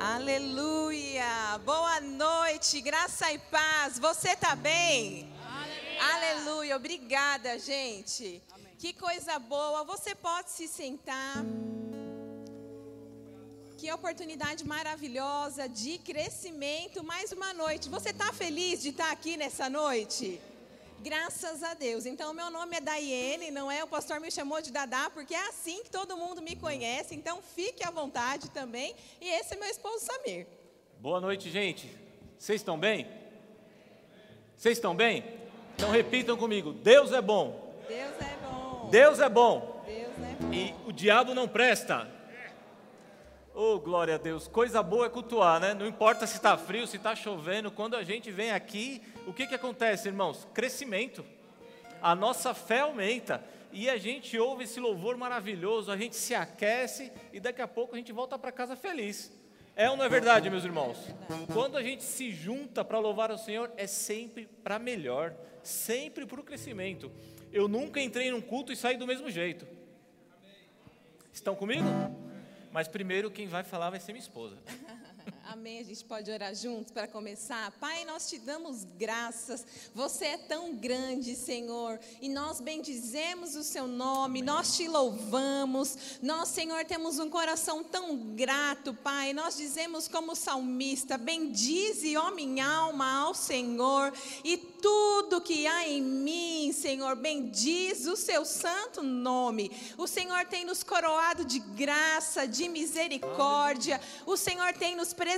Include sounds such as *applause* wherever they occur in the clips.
Aleluia! Boa noite, graça e paz. Você tá bem? Aleluia! Aleluia. Obrigada, gente. Amém. Que coisa boa. Você pode se sentar. Que oportunidade maravilhosa de crescimento. Mais uma noite. Você está feliz de estar aqui nessa noite? Graças a Deus. Então, meu nome é Daiane, não é? O pastor me chamou de Dadá, porque é assim que todo mundo me conhece. Então, fique à vontade também. E esse é meu esposo Samir. Boa noite, gente. Vocês estão bem? Vocês estão bem? Então, repitam comigo: Deus é bom. Deus é bom. Deus é bom. Deus é bom. E o diabo não presta. Oh, glória a Deus. Coisa boa é cultuar, né? Não importa se está frio, se está chovendo. Quando a gente vem aqui, o que, que acontece, irmãos? Crescimento. A nossa fé aumenta. E a gente ouve esse louvor maravilhoso, a gente se aquece e daqui a pouco a gente volta para casa feliz. É ou não é verdade, meus irmãos? Quando a gente se junta para louvar o Senhor, é sempre para melhor, sempre para o crescimento. Eu nunca entrei num culto e saí do mesmo jeito. Estão comigo? Mas primeiro quem vai falar vai ser minha esposa. Amém. A gente pode orar juntos para começar. Pai, nós te damos graças. Você é tão grande, Senhor, e nós bendizemos o seu nome, Amém. nós te louvamos. Nós, Senhor, temos um coração tão grato, Pai. Nós dizemos como salmista: Bendize, ó minha alma, ao Senhor, e tudo que há em mim, Senhor, bendiz o seu santo nome. O Senhor tem nos coroado de graça, de misericórdia. O Senhor tem nos preservado,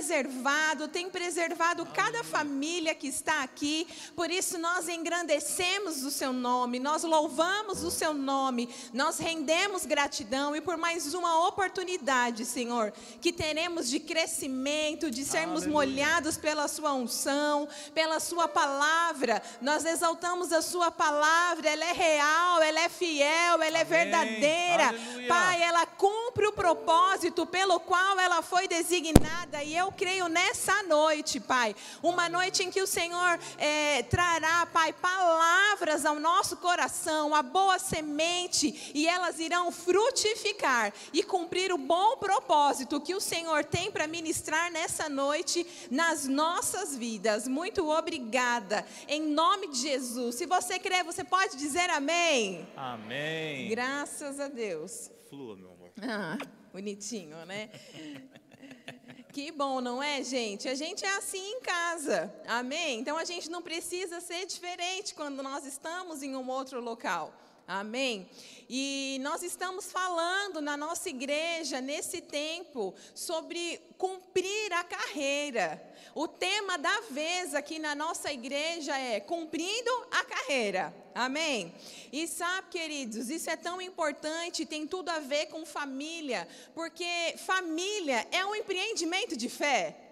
tem preservado cada família que está aqui. Por isso nós engrandecemos o seu nome, nós louvamos o seu nome, nós rendemos gratidão e por mais uma oportunidade, Senhor, que teremos de crescimento, de sermos Aleluia. molhados pela sua unção, pela sua palavra nós exaltamos a Sua palavra, ela é real, ela é fiel, ela é Amém. verdadeira. Aleluia. Pai, ela cumpre o propósito pelo qual ela foi designada, e eu creio nessa noite, Pai, uma noite em que o Senhor é, trará, Pai, palavras ao nosso coração, a boa semente, e elas irão frutificar e cumprir o bom propósito que o Senhor tem para ministrar nessa noite nas nossas vidas. Muito obrigada. Em nome de Jesus. Se você crer, você pode dizer amém. Amém. Graças a Deus. Flua, meu. Ah, bonitinho, né? Que bom, não é, gente? A gente é assim em casa, amém? Então a gente não precisa ser diferente quando nós estamos em um outro local. Amém? E nós estamos falando na nossa igreja, nesse tempo, sobre cumprir a carreira. O tema da vez aqui na nossa igreja é cumprindo a carreira. Amém? E sabe, queridos, isso é tão importante, tem tudo a ver com família, porque família é um empreendimento de fé.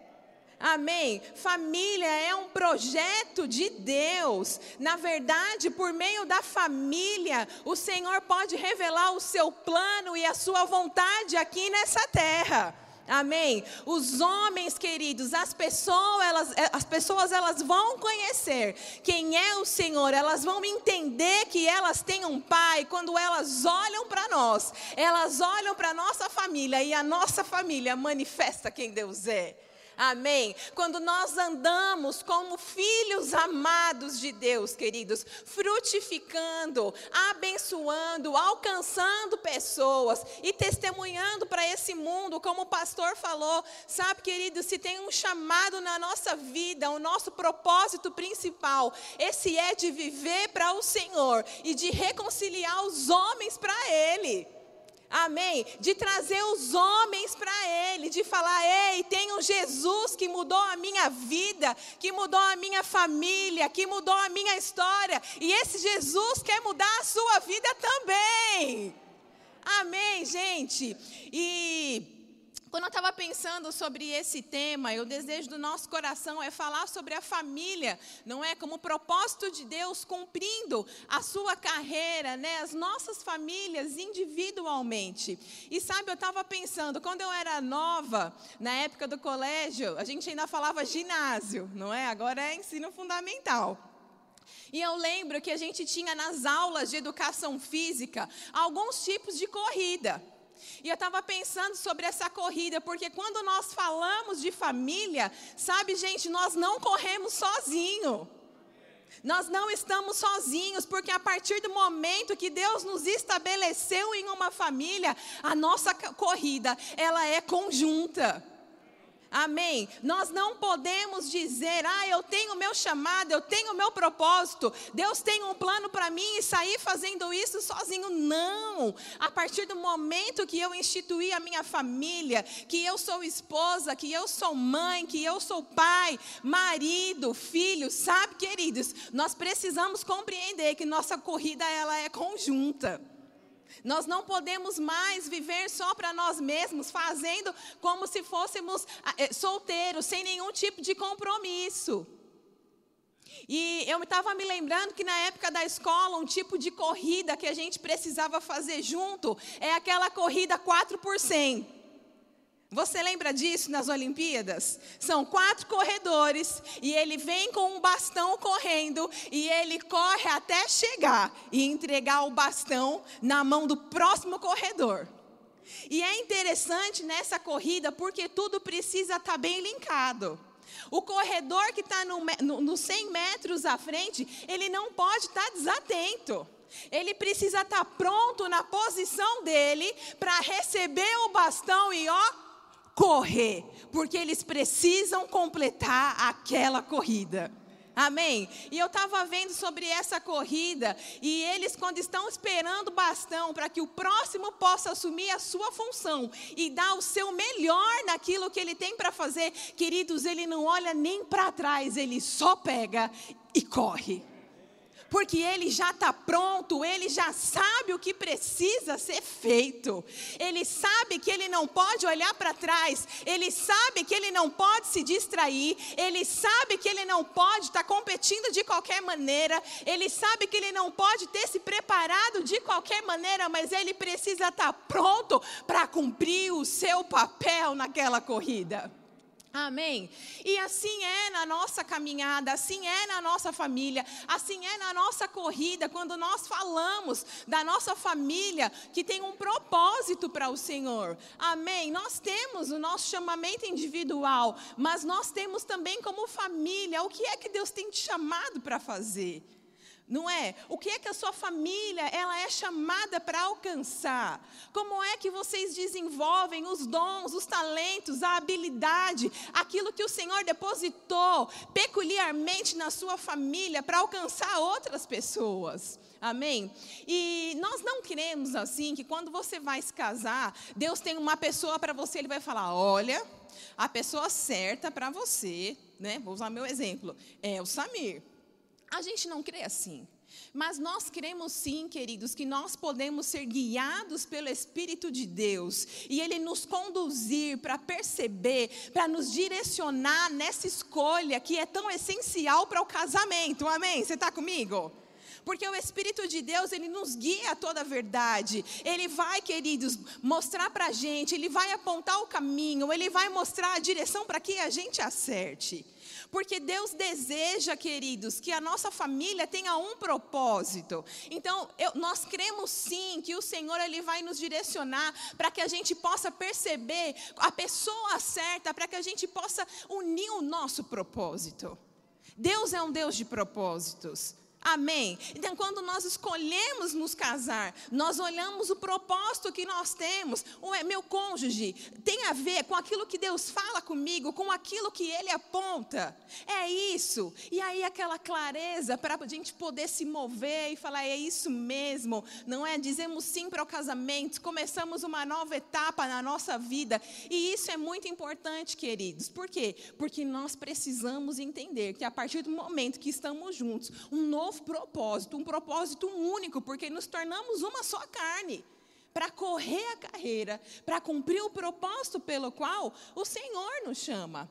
Amém? Família é um projeto de Deus. Na verdade, por meio da família, o Senhor pode revelar o seu plano e a sua vontade aqui nessa terra. Amém. Os homens queridos, as pessoas, elas, eh, as pessoas elas vão conhecer quem é o Senhor. Elas vão entender que elas têm um pai quando elas olham para nós. Elas olham para nossa família e a nossa família manifesta quem Deus é. Amém. Quando nós andamos como filhos amados de Deus, queridos, frutificando, abençoando, alcançando pessoas e testemunhando para esse mundo, como o pastor falou, sabe, queridos, se tem um chamado na nossa vida, o nosso propósito principal, esse é de viver para o Senhor e de reconciliar os homens para Ele. Amém? De trazer os homens para Ele, de falar: ei, tem um Jesus que mudou a minha vida, que mudou a minha família, que mudou a minha história, e esse Jesus quer mudar a sua vida também. Amém, gente? E quando eu estava pensando sobre esse tema, o desejo do nosso coração é falar sobre a família, não é? Como propósito de Deus cumprindo a sua carreira, né? As nossas famílias individualmente. E sabe, eu estava pensando, quando eu era nova, na época do colégio, a gente ainda falava ginásio, não é? Agora é ensino fundamental. E eu lembro que a gente tinha nas aulas de educação física alguns tipos de corrida. E eu estava pensando sobre essa corrida, porque quando nós falamos de família, sabe, gente, nós não corremos sozinho. Nós não estamos sozinhos, porque a partir do momento que Deus nos estabeleceu em uma família, a nossa corrida, ela é conjunta. Amém? Nós não podemos dizer, ah, eu tenho o meu chamado, eu tenho o meu propósito, Deus tem um plano para mim e sair fazendo isso sozinho. Não! A partir do momento que eu instituí a minha família, que eu sou esposa, que eu sou mãe, que eu sou pai, marido, filho, sabe, queridos, nós precisamos compreender que nossa corrida ela é conjunta. Nós não podemos mais viver só para nós mesmos, fazendo como se fôssemos ah, eh, solteiros, sem nenhum tipo de compromisso. E eu estava me lembrando que na época da escola, um tipo de corrida que a gente precisava fazer junto é aquela corrida 4 por 100. Você lembra disso nas Olimpíadas? São quatro corredores e ele vem com um bastão correndo e ele corre até chegar e entregar o bastão na mão do próximo corredor. E é interessante nessa corrida porque tudo precisa estar tá bem linkado. O corredor que está no, no, no 100 metros à frente, ele não pode estar tá desatento. Ele precisa estar tá pronto na posição dele para receber o bastão e ó, correr, porque eles precisam completar aquela corrida. Amém? E eu estava vendo sobre essa corrida, e eles, quando estão esperando o bastão para que o próximo possa assumir a sua função e dar o seu melhor naquilo que ele tem para fazer, queridos, ele não olha nem para trás, ele só pega e corre porque ele já está pronto, ele já sabe o que precisa ser feito. Ele sabe que ele não pode olhar para trás, ele sabe que ele não pode se distrair, ele sabe que ele não pode estar tá competindo de qualquer maneira, ele sabe que ele não pode ter se preparado de qualquer maneira, mas ele precisa estar tá pronto para cumprir o seu papel naquela corrida. Amém? E assim é na nossa caminhada, assim é na nossa família, assim é na nossa corrida, quando nós falamos da nossa família que tem um propósito para o Senhor. Amém? Nós temos o nosso chamamento individual, mas nós temos também como família o que é que Deus tem te chamado para fazer não é? O que é que a sua família ela é chamada para alcançar? Como é que vocês desenvolvem os dons, os talentos, a habilidade, aquilo que o Senhor depositou peculiarmente na sua família para alcançar outras pessoas? Amém? E nós não queremos assim que quando você vai se casar, Deus tem uma pessoa para você, ele vai falar: "Olha, a pessoa certa para você, né? Vou usar meu exemplo, é o Samir. A gente não crê assim. Mas nós cremos sim, queridos, que nós podemos ser guiados pelo Espírito de Deus e Ele nos conduzir para perceber, para nos direcionar nessa escolha que é tão essencial para o casamento. Amém? Você está comigo? Porque o Espírito de Deus, ele nos guia a toda a verdade. Ele vai, queridos, mostrar para a gente, ele vai apontar o caminho, ele vai mostrar a direção para que a gente acerte. Porque Deus deseja, queridos, que a nossa família tenha um propósito. Então, eu, nós cremos sim que o Senhor ele vai nos direcionar para que a gente possa perceber a pessoa certa, para que a gente possa unir o nosso propósito. Deus é um Deus de propósitos. Amém? Então, quando nós escolhemos nos casar, nós olhamos o propósito que nós temos. O meu cônjuge tem a ver com aquilo que Deus fala comigo, com aquilo que Ele aponta. É isso. E aí, aquela clareza para a gente poder se mover e falar: é isso mesmo. Não é? Dizemos sim para o casamento, começamos uma nova etapa na nossa vida. E isso é muito importante, queridos. Por quê? Porque nós precisamos entender que a partir do momento que estamos juntos, um novo novo propósito, um propósito único, porque nos tornamos uma só carne para correr a carreira, para cumprir o propósito pelo qual o Senhor nos chama.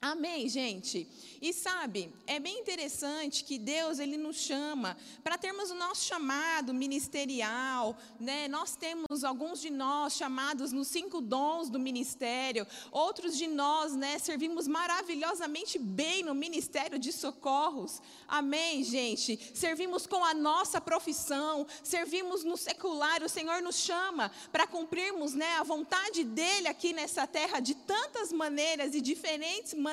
Amém, gente? E sabe, é bem interessante que Deus ele nos chama para termos o nosso chamado ministerial, né? Nós temos alguns de nós chamados nos cinco dons do ministério, outros de nós, né, servimos maravilhosamente bem no ministério de socorros. Amém, gente? Servimos com a nossa profissão, servimos no secular, o Senhor nos chama para cumprirmos, né, a vontade dele aqui nessa terra de tantas maneiras e diferentes maneiras,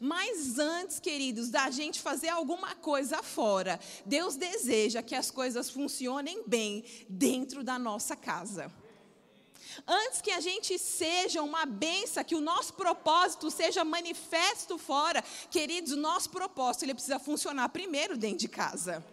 mas antes, queridos, da gente fazer alguma coisa fora, Deus deseja que as coisas funcionem bem dentro da nossa casa. Antes que a gente seja uma benção, que o nosso propósito seja manifesto fora, queridos, o nosso propósito ele precisa funcionar primeiro dentro de casa.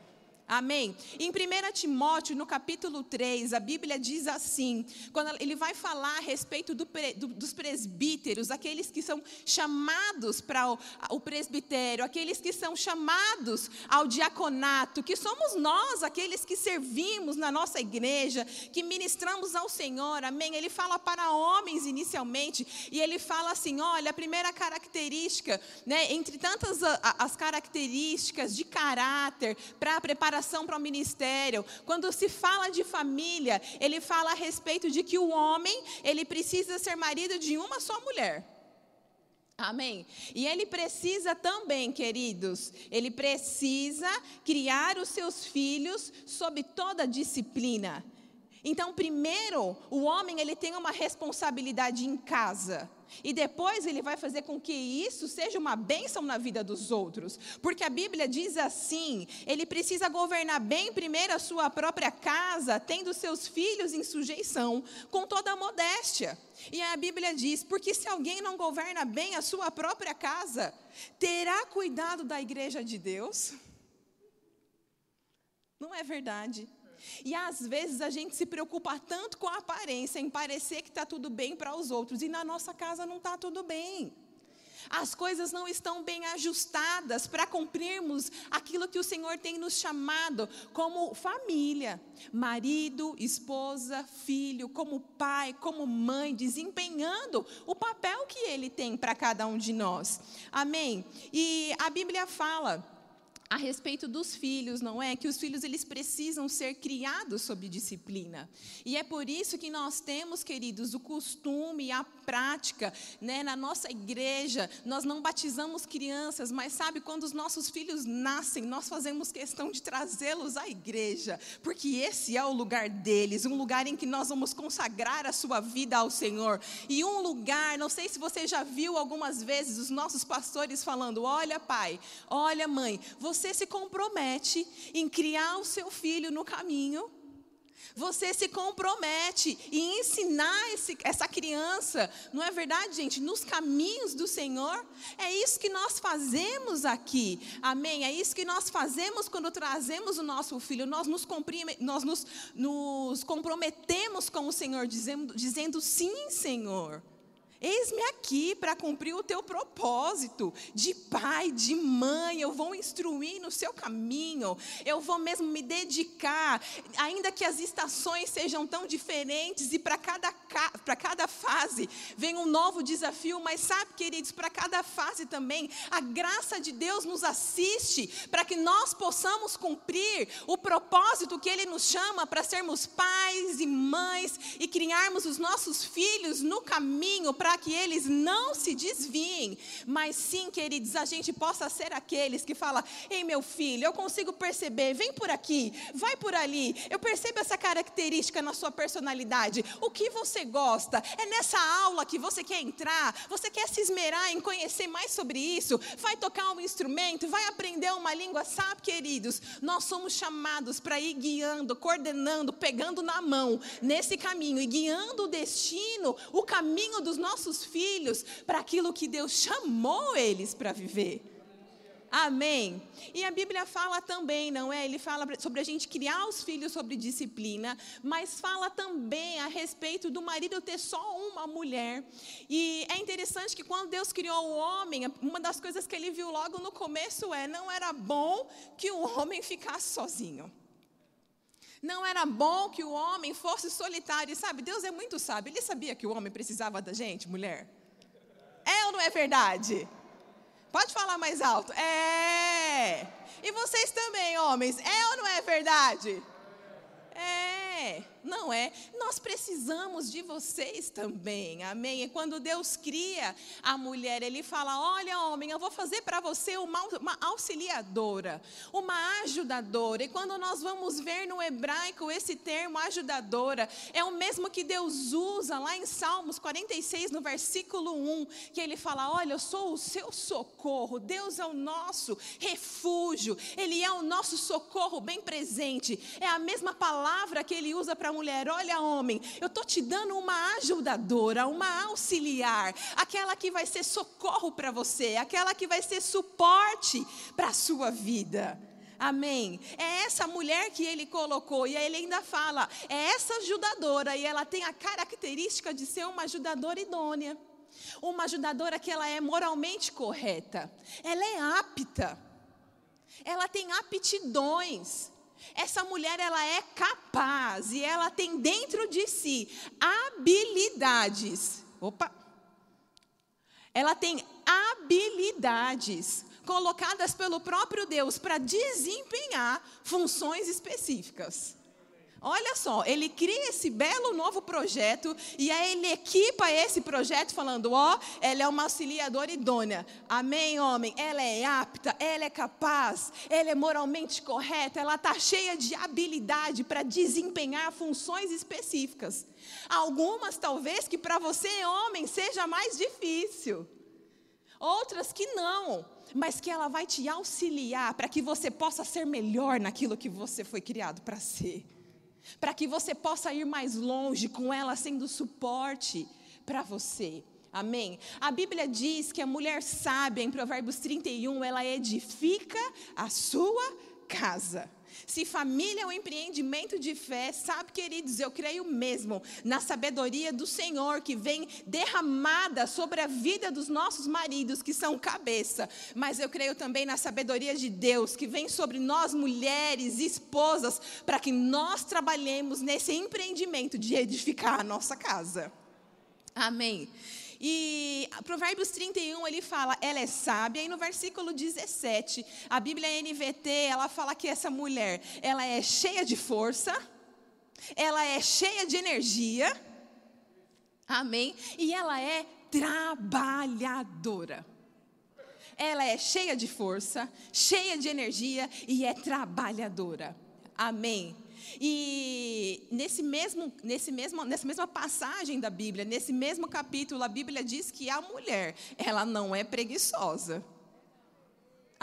Amém? Em 1 Timóteo, no capítulo 3, a Bíblia diz assim: quando ele vai falar a respeito do, do, dos presbíteros, aqueles que são chamados para o, o presbitério, aqueles que são chamados ao diaconato, que somos nós, aqueles que servimos na nossa igreja, que ministramos ao Senhor, amém? Ele fala para homens inicialmente, e ele fala assim: olha, a primeira característica, né, entre tantas as características de caráter para a preparação preparação para o ministério. Quando se fala de família, ele fala a respeito de que o homem, ele precisa ser marido de uma só mulher. Amém. E ele precisa também, queridos, ele precisa criar os seus filhos sob toda disciplina. Então, primeiro, o homem ele tem uma responsabilidade em casa. E depois ele vai fazer com que isso seja uma bênção na vida dos outros. Porque a Bíblia diz assim: ele precisa governar bem primeiro a sua própria casa, tendo seus filhos em sujeição, com toda a modéstia. E a Bíblia diz: porque se alguém não governa bem a sua própria casa, terá cuidado da igreja de Deus? Não é verdade? E às vezes a gente se preocupa tanto com a aparência, em parecer que está tudo bem para os outros, e na nossa casa não está tudo bem. As coisas não estão bem ajustadas para cumprirmos aquilo que o Senhor tem nos chamado como família, marido, esposa, filho, como pai, como mãe, desempenhando o papel que Ele tem para cada um de nós. Amém? E a Bíblia fala a respeito dos filhos, não é? Que os filhos eles precisam ser criados sob disciplina. E é por isso que nós temos, queridos, o costume, a prática, né, na nossa igreja, nós não batizamos crianças, mas sabe quando os nossos filhos nascem, nós fazemos questão de trazê-los à igreja, porque esse é o lugar deles, um lugar em que nós vamos consagrar a sua vida ao Senhor. E um lugar, não sei se você já viu algumas vezes os nossos pastores falando: "Olha, pai, olha, mãe, você você se compromete em criar o seu filho no caminho, você se compromete em ensinar esse, essa criança, não é verdade, gente? Nos caminhos do Senhor. É isso que nós fazemos aqui, amém? É isso que nós fazemos quando trazemos o nosso filho. Nós nos, nós nos, nos comprometemos com o Senhor, dizendo, dizendo sim, Senhor. Eis-me aqui para cumprir o teu propósito de pai, de mãe. Eu vou instruir no seu caminho. Eu vou mesmo me dedicar, ainda que as estações sejam tão diferentes e para cada, para cada fase vem um novo desafio. Mas sabe, queridos, para cada fase também, a graça de Deus nos assiste para que nós possamos cumprir o propósito que Ele nos chama para sermos pais e mães e criarmos os nossos filhos no caminho para para que eles não se desviem, mas sim, queridos, a gente possa ser aqueles que fala: "Ei, meu filho, eu consigo perceber, vem por aqui, vai por ali. Eu percebo essa característica na sua personalidade. O que você gosta? É nessa aula que você quer entrar? Você quer se esmerar em conhecer mais sobre isso? Vai tocar um instrumento, vai aprender uma língua, sabe, queridos? Nós somos chamados para ir guiando, coordenando, pegando na mão nesse caminho e guiando o destino, o caminho dos nossos nossos filhos para aquilo que Deus chamou eles para viver. Amém. E a Bíblia fala também, não é? Ele fala sobre a gente criar os filhos sobre disciplina, mas fala também a respeito do marido ter só uma mulher. E é interessante que quando Deus criou o homem, uma das coisas que ele viu logo no começo é: não era bom que o homem ficasse sozinho. Não era bom que o homem fosse solitário. E sabe, Deus é muito sábio. Ele sabia que o homem precisava da gente, mulher. É ou não é verdade? Pode falar mais alto. É. E vocês também, homens, é ou não é verdade? Não é? Nós precisamos de vocês também, amém? E quando Deus cria a mulher, Ele fala: Olha, homem, eu vou fazer para você uma, uma auxiliadora, uma ajudadora. E quando nós vamos ver no hebraico esse termo ajudadora, é o mesmo que Deus usa lá em Salmos 46, no versículo 1, que Ele fala: Olha, eu sou o seu socorro, Deus é o nosso refúgio, Ele é o nosso socorro bem presente. É a mesma palavra que Ele usa para mulher: Olha, homem, eu estou te dando uma ajudadora, uma auxiliar, aquela que vai ser socorro para você, aquela que vai ser suporte para a sua vida. Amém. É essa mulher que ele colocou, e aí ele ainda fala: é essa ajudadora, e ela tem a característica de ser uma ajudadora idônea. Uma ajudadora que ela é moralmente correta, ela é apta, ela tem aptidões, essa mulher ela é capaz e ela tem dentro de si habilidades. Opa. Ela tem habilidades colocadas pelo próprio Deus para desempenhar funções específicas. Olha só, ele cria esse belo novo projeto e aí ele equipa esse projeto falando: ó, oh, ela é uma auxiliadora idônea. Amém, homem? Ela é apta, ela é capaz, ela é moralmente correta, ela está cheia de habilidade para desempenhar funções específicas. Algumas, talvez, que para você, homem, seja mais difícil. Outras que não, mas que ela vai te auxiliar para que você possa ser melhor naquilo que você foi criado para ser para que você possa ir mais longe com ela sendo suporte para você. Amém? A Bíblia diz que a mulher sábia, em Provérbios 31, ela edifica a sua casa. Se família é um empreendimento de fé, sabe, queridos, eu creio mesmo na sabedoria do Senhor que vem derramada sobre a vida dos nossos maridos, que são cabeça, mas eu creio também na sabedoria de Deus que vem sobre nós, mulheres, esposas, para que nós trabalhemos nesse empreendimento de edificar a nossa casa. Amém. E Provérbios 31 ele fala, ela é sábia, e no versículo 17, a Bíblia NVT, ela fala que essa mulher, ela é cheia de força, ela é cheia de energia, amém? E ela é trabalhadora. Ela é cheia de força, cheia de energia e é trabalhadora. Amém. E nesse mesmo, nesse mesmo, nessa mesma passagem da Bíblia, nesse mesmo capítulo, a Bíblia diz que a mulher, ela não é preguiçosa.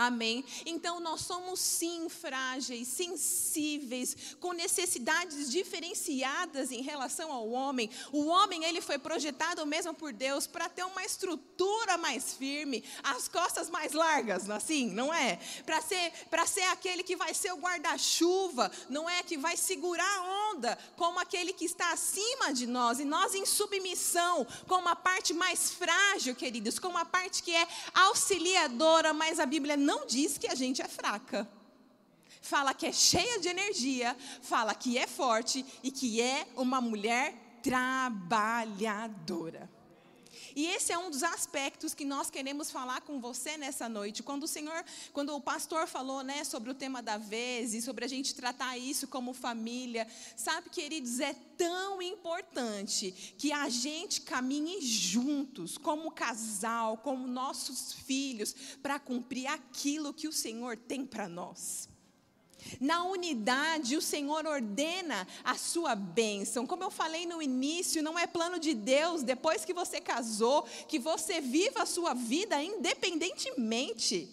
Amém? Então nós somos sim frágeis, sensíveis, com necessidades diferenciadas em relação ao homem. O homem ele foi projetado mesmo por Deus para ter uma estrutura mais firme, as costas mais largas, assim, não é? Para ser para ser aquele que vai ser o guarda-chuva, não é que vai segurar a onda, como aquele que está acima de nós e nós em submissão, como a parte mais frágil, queridos, como a parte que é auxiliadora, mas a Bíblia não não diz que a gente é fraca. Fala que é cheia de energia, fala que é forte e que é uma mulher trabalhadora. E esse é um dos aspectos que nós queremos falar com você nessa noite. Quando o Senhor, quando o pastor falou, né, sobre o tema da vez e sobre a gente tratar isso como família, sabe, queridos, é tão importante que a gente caminhe juntos, como casal, como nossos filhos, para cumprir aquilo que o Senhor tem para nós. Na unidade, o Senhor ordena a sua bênção. Como eu falei no início, não é plano de Deus, depois que você casou, que você viva a sua vida independentemente.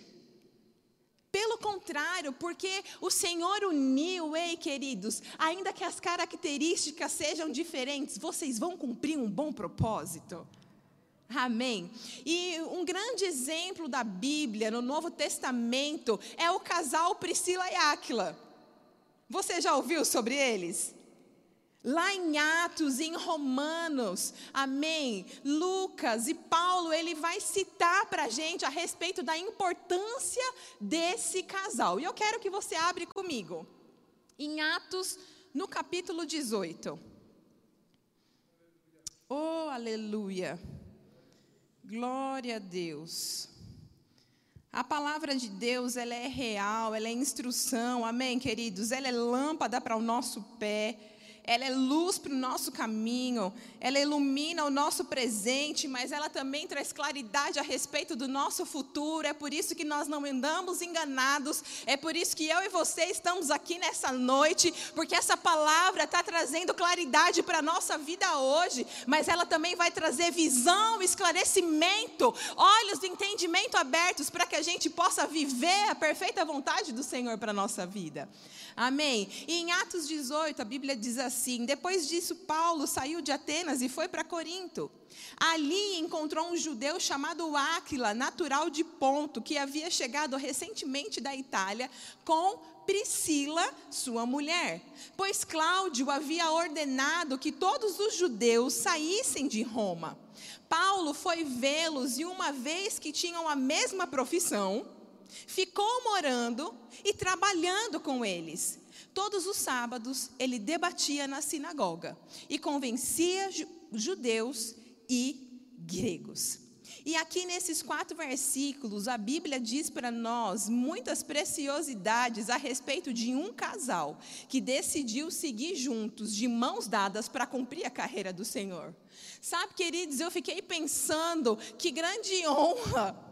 Pelo contrário, porque o Senhor uniu, ei queridos, ainda que as características sejam diferentes, vocês vão cumprir um bom propósito. Amém. E um grande exemplo da Bíblia no Novo Testamento é o casal Priscila e Áquila. Você já ouviu sobre eles? Lá em Atos, em Romanos, amém. Lucas e Paulo, ele vai citar para a gente a respeito da importância desse casal. E eu quero que você abra comigo. Em Atos, no capítulo 18. Oh, aleluia. Glória a Deus. A palavra de Deus, ela é real, ela é instrução, amém, queridos? Ela é lâmpada para o nosso pé ela é luz para o nosso caminho, ela ilumina o nosso presente, mas ela também traz claridade a respeito do nosso futuro. É por isso que nós não andamos enganados, é por isso que eu e você estamos aqui nessa noite, porque essa palavra está trazendo claridade para a nossa vida hoje, mas ela também vai trazer visão, esclarecimento, olhos de entendimento abertos para que a gente possa viver a perfeita vontade do Senhor para a nossa vida. Amém? E em Atos 18, a Bíblia diz assim: depois disso, Paulo saiu de Atenas e foi para Corinto. Ali encontrou um judeu chamado Áquila, natural de Ponto, que havia chegado recentemente da Itália com Priscila, sua mulher, pois Cláudio havia ordenado que todos os judeus saíssem de Roma. Paulo foi vê-los e, uma vez que tinham a mesma profissão, ficou morando e trabalhando com eles. Todos os sábados ele debatia na sinagoga e convencia judeus e gregos. E aqui nesses quatro versículos, a Bíblia diz para nós muitas preciosidades a respeito de um casal que decidiu seguir juntos, de mãos dadas, para cumprir a carreira do Senhor. Sabe, queridos, eu fiquei pensando que grande *laughs* honra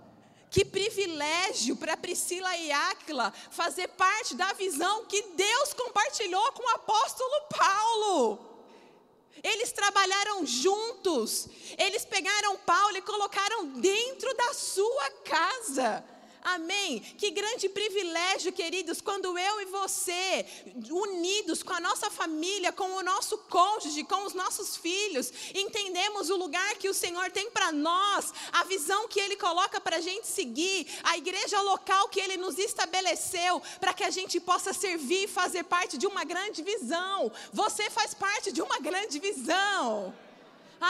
que privilégio para Priscila e Áquila fazer parte da visão que Deus compartilhou com o apóstolo Paulo. Eles trabalharam juntos, eles pegaram Paulo e colocaram dentro da sua casa. Amém? Que grande privilégio, queridos, quando eu e você, unidos com a nossa família, com o nosso cônjuge, com os nossos filhos, entendemos o lugar que o Senhor tem para nós, a visão que Ele coloca para a gente seguir, a igreja local que Ele nos estabeleceu, para que a gente possa servir e fazer parte de uma grande visão. Você faz parte de uma grande visão.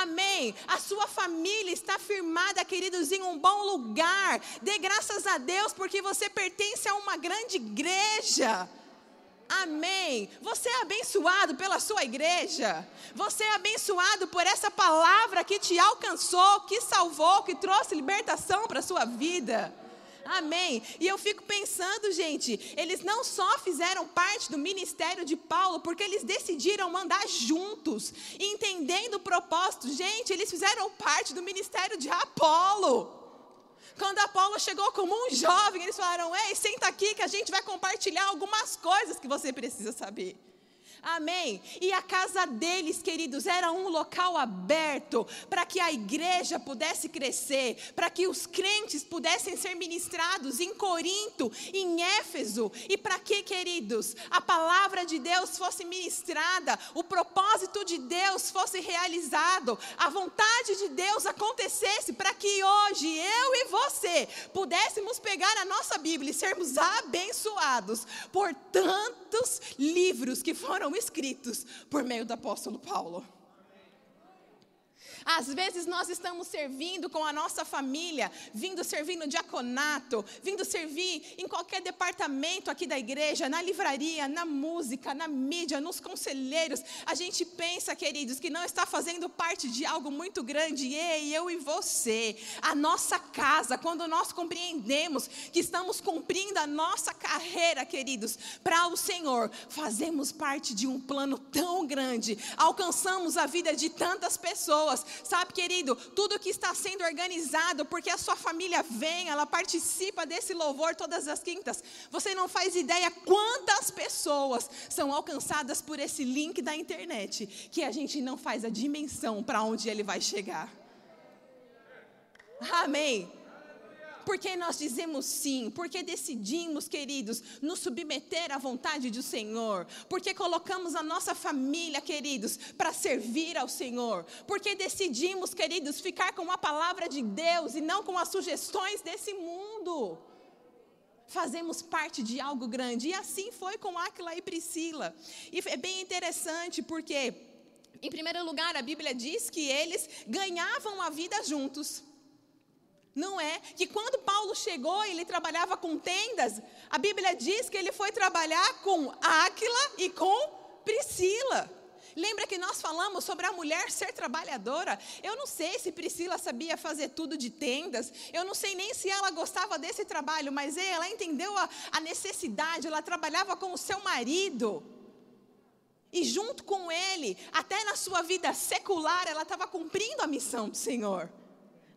Amém. A sua família está firmada, queridos, em um bom lugar. Dê graças a Deus porque você pertence a uma grande igreja. Amém. Você é abençoado pela sua igreja. Você é abençoado por essa palavra que te alcançou, que salvou, que trouxe libertação para a sua vida. Amém. E eu fico pensando, gente, eles não só fizeram parte do ministério de Paulo, porque eles decidiram mandar juntos, entendendo o propósito. Gente, eles fizeram parte do ministério de Apolo. Quando Apolo chegou como um jovem, eles falaram: Ei, senta aqui que a gente vai compartilhar algumas coisas que você precisa saber. Amém. E a casa deles, queridos, era um local aberto para que a igreja pudesse crescer, para que os crentes pudessem ser ministrados em Corinto, em Éfeso, e para que, queridos, a palavra de Deus fosse ministrada, o propósito de Deus fosse realizado, a vontade de Deus acontecesse, para que hoje eu e você pudéssemos pegar a nossa Bíblia e sermos abençoados por tantos livros que foram escritos por meio do apóstolo Paulo. Às vezes nós estamos servindo com a nossa família, vindo servir no diaconato, vindo servir em qualquer departamento aqui da igreja, na livraria, na música, na mídia, nos conselheiros. A gente pensa, queridos, que não está fazendo parte de algo muito grande. Ei, eu e você, a nossa casa, quando nós compreendemos que estamos cumprindo a nossa carreira, queridos, para o Senhor, fazemos parte de um plano tão grande, alcançamos a vida de tantas pessoas, Sabe, querido, tudo que está sendo organizado, porque a sua família vem, ela participa desse louvor todas as quintas. Você não faz ideia quantas pessoas são alcançadas por esse link da internet, que a gente não faz a dimensão para onde ele vai chegar. Amém. Porque nós dizemos sim, porque decidimos, queridos, nos submeter à vontade do Senhor, porque colocamos a nossa família, queridos, para servir ao Senhor, porque decidimos, queridos, ficar com a palavra de Deus e não com as sugestões desse mundo. Fazemos parte de algo grande, e assim foi com Aquila e Priscila. E é bem interessante porque, em primeiro lugar, a Bíblia diz que eles ganhavam a vida juntos. Não é que quando Paulo chegou, ele trabalhava com tendas. A Bíblia diz que ele foi trabalhar com Áquila e com Priscila. Lembra que nós falamos sobre a mulher ser trabalhadora? Eu não sei se Priscila sabia fazer tudo de tendas, eu não sei nem se ela gostava desse trabalho, mas ela entendeu a, a necessidade, ela trabalhava com o seu marido. E junto com ele, até na sua vida secular, ela estava cumprindo a missão do Senhor.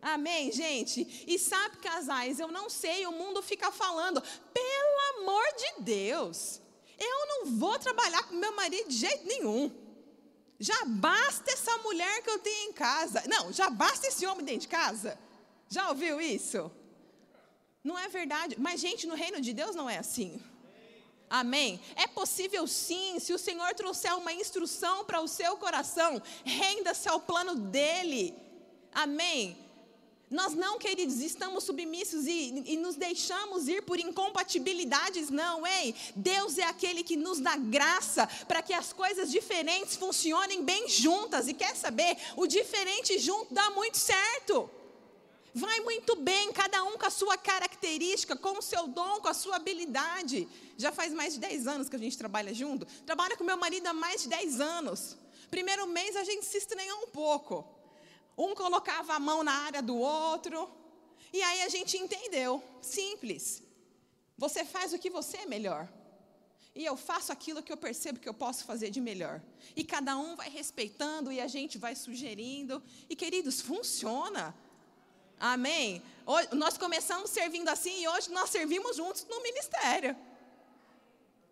Amém, gente? E sabe, casais, eu não sei, o mundo fica falando, pelo amor de Deus, eu não vou trabalhar com meu marido de jeito nenhum. Já basta essa mulher que eu tenho em casa. Não, já basta esse homem dentro de casa. Já ouviu isso? Não é verdade. Mas, gente, no reino de Deus não é assim. Amém? É possível sim, se o Senhor trouxer uma instrução para o seu coração, renda-se ao plano dele. Amém? Nós não, queridos, estamos submissos e, e, nos deixamos ir por incompatibilidades, não, ei. Deus é aquele que nos dá graça para que as coisas diferentes funcionem bem juntas. E quer saber? O diferente junto dá muito certo. Vai muito bem, cada um com a sua característica, com o seu dom, com a sua habilidade. Já faz mais de 10 anos que a gente trabalha junto. Trabalho com meu marido há mais de 10 anos. Primeiro mês a gente se estranhou um pouco. Um colocava a mão na área do outro. E aí a gente entendeu. Simples. Você faz o que você é melhor. E eu faço aquilo que eu percebo que eu posso fazer de melhor. E cada um vai respeitando e a gente vai sugerindo. E queridos, funciona. Amém? Hoje, nós começamos servindo assim e hoje nós servimos juntos no ministério.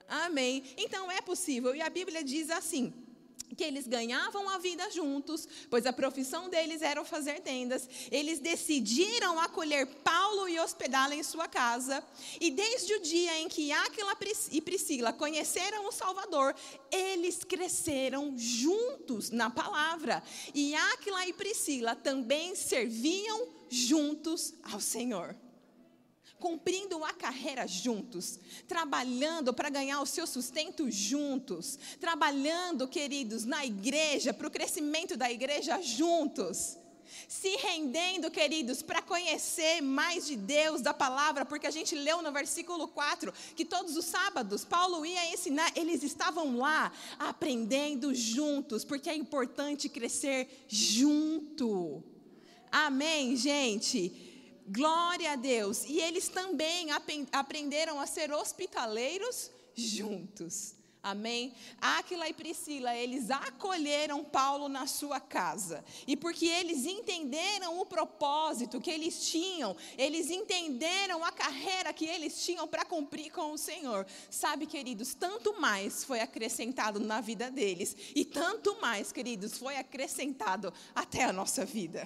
Amém. Então é possível. E a Bíblia diz assim: que eles ganhavam a vida juntos, pois a profissão deles era fazer tendas. Eles decidiram acolher Paulo e hospedá-lo em sua casa. E desde o dia em que Áquila e Priscila conheceram o Salvador, eles cresceram juntos na palavra. E Áquila e Priscila também serviam juntos ao Senhor cumprindo uma carreira juntos, trabalhando para ganhar o seu sustento juntos, trabalhando, queridos, na igreja, para o crescimento da igreja juntos. Se rendendo, queridos, para conhecer mais de Deus, da palavra, porque a gente leu no versículo 4 que todos os sábados Paulo ia ensinar, eles estavam lá aprendendo juntos, porque é importante crescer junto. Amém, gente? Glória a Deus. E eles também aprenderam a ser hospitaleiros juntos. Amém? Aquila e Priscila, eles acolheram Paulo na sua casa. E porque eles entenderam o propósito que eles tinham, eles entenderam a carreira que eles tinham para cumprir com o Senhor. Sabe, queridos, tanto mais foi acrescentado na vida deles, e tanto mais, queridos, foi acrescentado até a nossa vida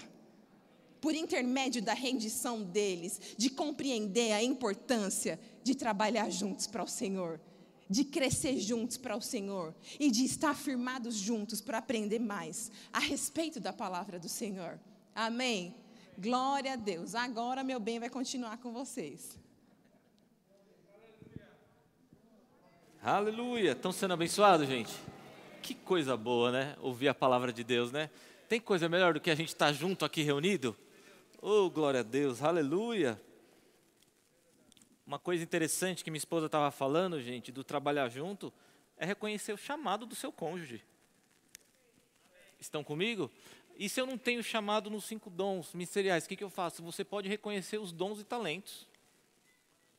por intermédio da rendição deles, de compreender a importância de trabalhar juntos para o Senhor, de crescer juntos para o Senhor e de estar firmados juntos para aprender mais a respeito da palavra do Senhor. Amém? Glória a Deus. Agora, meu bem, vai continuar com vocês. Aleluia. Estão sendo abençoados, gente? Que coisa boa, né? Ouvir a palavra de Deus, né? Tem coisa melhor do que a gente estar junto aqui reunido? Oh, glória a Deus, aleluia. Uma coisa interessante que minha esposa estava falando, gente, do trabalhar junto, é reconhecer o chamado do seu cônjuge. Estão comigo? E se eu não tenho chamado nos cinco dons ministeriais, o que, que eu faço? Você pode reconhecer os dons e talentos.